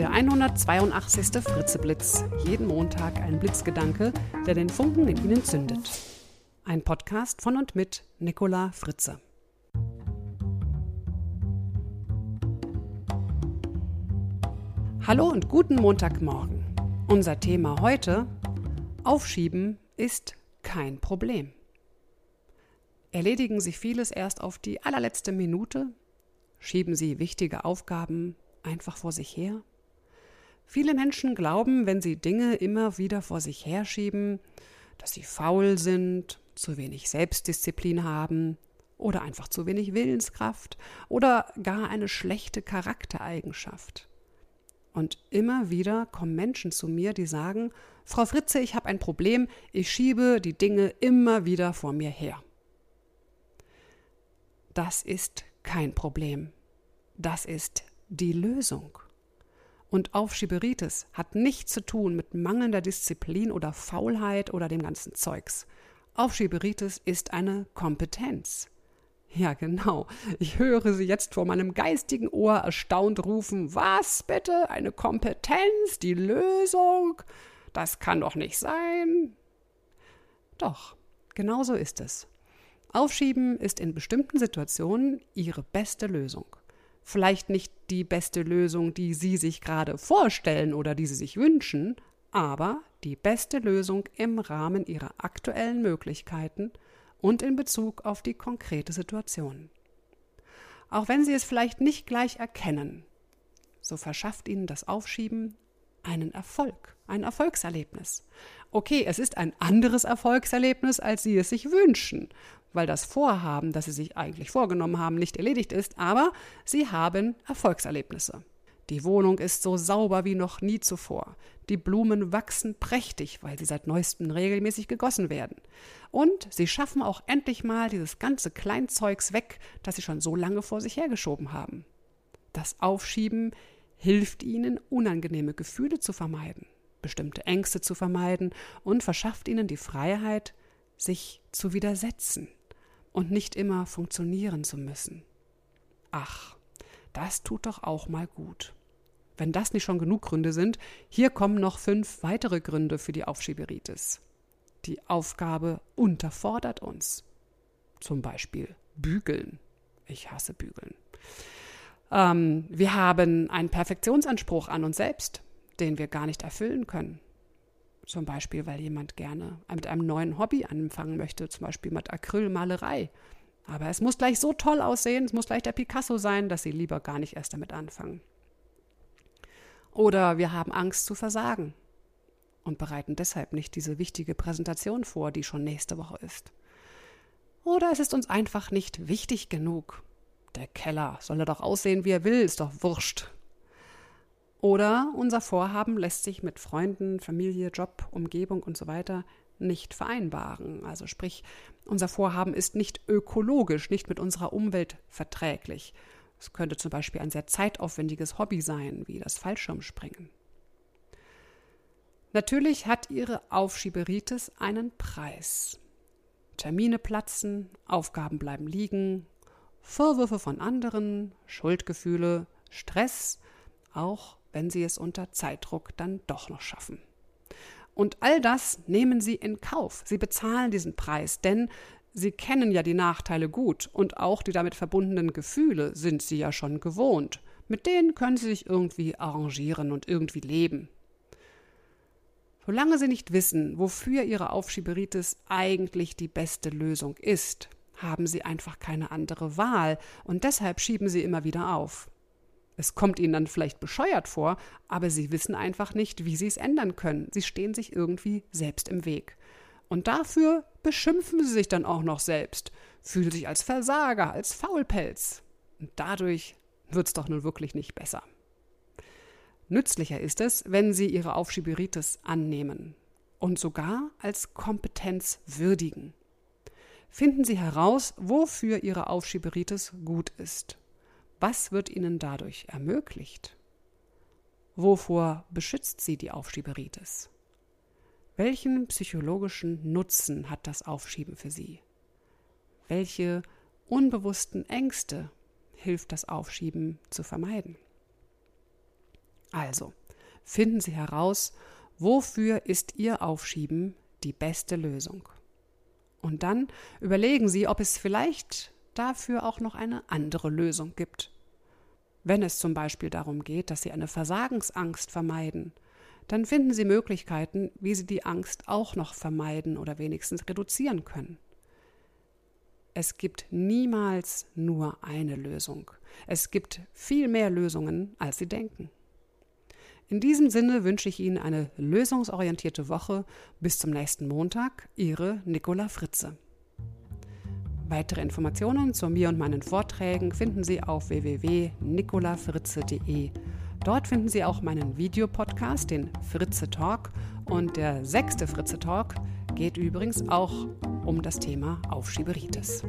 Der 182. Fritzeblitz. Jeden Montag ein Blitzgedanke, der den Funken in Ihnen zündet. Ein Podcast von und mit Nicola Fritze. Hallo und guten Montagmorgen. Unser Thema heute: Aufschieben ist kein Problem. Erledigen Sie vieles erst auf die allerletzte Minute? Schieben Sie wichtige Aufgaben einfach vor sich her? Viele Menschen glauben, wenn sie Dinge immer wieder vor sich herschieben, dass sie faul sind, zu wenig Selbstdisziplin haben oder einfach zu wenig Willenskraft oder gar eine schlechte Charaktereigenschaft. Und immer wieder kommen Menschen zu mir, die sagen, Frau Fritze, ich habe ein Problem, ich schiebe die Dinge immer wieder vor mir her. Das ist kein Problem. Das ist die Lösung. Und Aufschieberitis hat nichts zu tun mit mangelnder Disziplin oder Faulheit oder dem ganzen Zeugs. Aufschieberitis ist eine Kompetenz. Ja, genau. Ich höre sie jetzt vor meinem geistigen Ohr erstaunt rufen. Was bitte? Eine Kompetenz? Die Lösung? Das kann doch nicht sein. Doch, genau so ist es. Aufschieben ist in bestimmten Situationen ihre beste Lösung. Vielleicht nicht die beste Lösung, die Sie sich gerade vorstellen oder die Sie sich wünschen, aber die beste Lösung im Rahmen Ihrer aktuellen Möglichkeiten und in Bezug auf die konkrete Situation. Auch wenn Sie es vielleicht nicht gleich erkennen, so verschafft Ihnen das Aufschieben einen Erfolg, ein Erfolgserlebnis. Okay, es ist ein anderes Erfolgserlebnis, als Sie es sich wünschen, weil das Vorhaben, das Sie sich eigentlich vorgenommen haben, nicht erledigt ist, aber Sie haben Erfolgserlebnisse. Die Wohnung ist so sauber wie noch nie zuvor. Die Blumen wachsen prächtig, weil sie seit neuestem regelmäßig gegossen werden. Und sie schaffen auch endlich mal dieses ganze Kleinzeugs weg, das sie schon so lange vor sich hergeschoben haben. Das Aufschieben hilft ihnen, unangenehme Gefühle zu vermeiden, bestimmte Ängste zu vermeiden und verschafft ihnen die Freiheit, sich zu widersetzen und nicht immer funktionieren zu müssen. Ach, das tut doch auch mal gut. Wenn das nicht schon genug Gründe sind, hier kommen noch fünf weitere Gründe für die Aufschieberitis. Die Aufgabe unterfordert uns. Zum Beispiel bügeln. Ich hasse bügeln. Ähm, wir haben einen Perfektionsanspruch an uns selbst, den wir gar nicht erfüllen können. Zum Beispiel, weil jemand gerne mit einem neuen Hobby anfangen möchte, zum Beispiel mit Acrylmalerei. Aber es muss gleich so toll aussehen, es muss gleich der Picasso sein, dass sie lieber gar nicht erst damit anfangen. Oder wir haben Angst zu versagen und bereiten deshalb nicht diese wichtige Präsentation vor, die schon nächste Woche ist. Oder es ist uns einfach nicht wichtig genug. Der Keller soll er doch aussehen, wie er will, ist doch wurscht. Oder unser Vorhaben lässt sich mit Freunden, Familie, Job, Umgebung und so weiter nicht vereinbaren. Also sprich, unser Vorhaben ist nicht ökologisch, nicht mit unserer Umwelt verträglich. Es könnte zum Beispiel ein sehr zeitaufwendiges Hobby sein, wie das Fallschirmspringen. Natürlich hat ihre Aufschieberitis einen Preis. Termine platzen, Aufgaben bleiben liegen, Vorwürfe von anderen, Schuldgefühle, Stress, auch wenn sie es unter Zeitdruck dann doch noch schaffen. Und all das nehmen sie in Kauf. Sie bezahlen diesen Preis, denn sie kennen ja die Nachteile gut und auch die damit verbundenen Gefühle sind sie ja schon gewohnt. Mit denen können sie sich irgendwie arrangieren und irgendwie leben. Solange sie nicht wissen, wofür ihre Aufschieberitis eigentlich die beste Lösung ist, haben sie einfach keine andere Wahl und deshalb schieben sie immer wieder auf. Es kommt ihnen dann vielleicht bescheuert vor, aber sie wissen einfach nicht, wie sie es ändern können. Sie stehen sich irgendwie selbst im Weg. Und dafür beschimpfen sie sich dann auch noch selbst, fühlen sich als Versager, als Faulpelz. Und dadurch es doch nun wirklich nicht besser. Nützlicher ist es, wenn sie ihre Aufschieberitis annehmen und sogar als Kompetenz würdigen. Finden Sie heraus, wofür Ihre Aufschieberitis gut ist. Was wird Ihnen dadurch ermöglicht? Wovor beschützt Sie die Aufschieberitis? Welchen psychologischen Nutzen hat das Aufschieben für Sie? Welche unbewussten Ängste hilft das Aufschieben zu vermeiden? Also, finden Sie heraus, wofür ist Ihr Aufschieben die beste Lösung. Und dann überlegen Sie, ob es vielleicht dafür auch noch eine andere Lösung gibt. Wenn es zum Beispiel darum geht, dass Sie eine Versagensangst vermeiden, dann finden Sie Möglichkeiten, wie Sie die Angst auch noch vermeiden oder wenigstens reduzieren können. Es gibt niemals nur eine Lösung. Es gibt viel mehr Lösungen, als Sie denken. In diesem Sinne wünsche ich Ihnen eine lösungsorientierte Woche. Bis zum nächsten Montag, Ihre Nicola Fritze. Weitere Informationen zu mir und meinen Vorträgen finden Sie auf www.nicolafritze.de. Dort finden Sie auch meinen Videopodcast, den Fritze Talk. Und der sechste Fritze Talk geht übrigens auch um das Thema Aufschieberitis.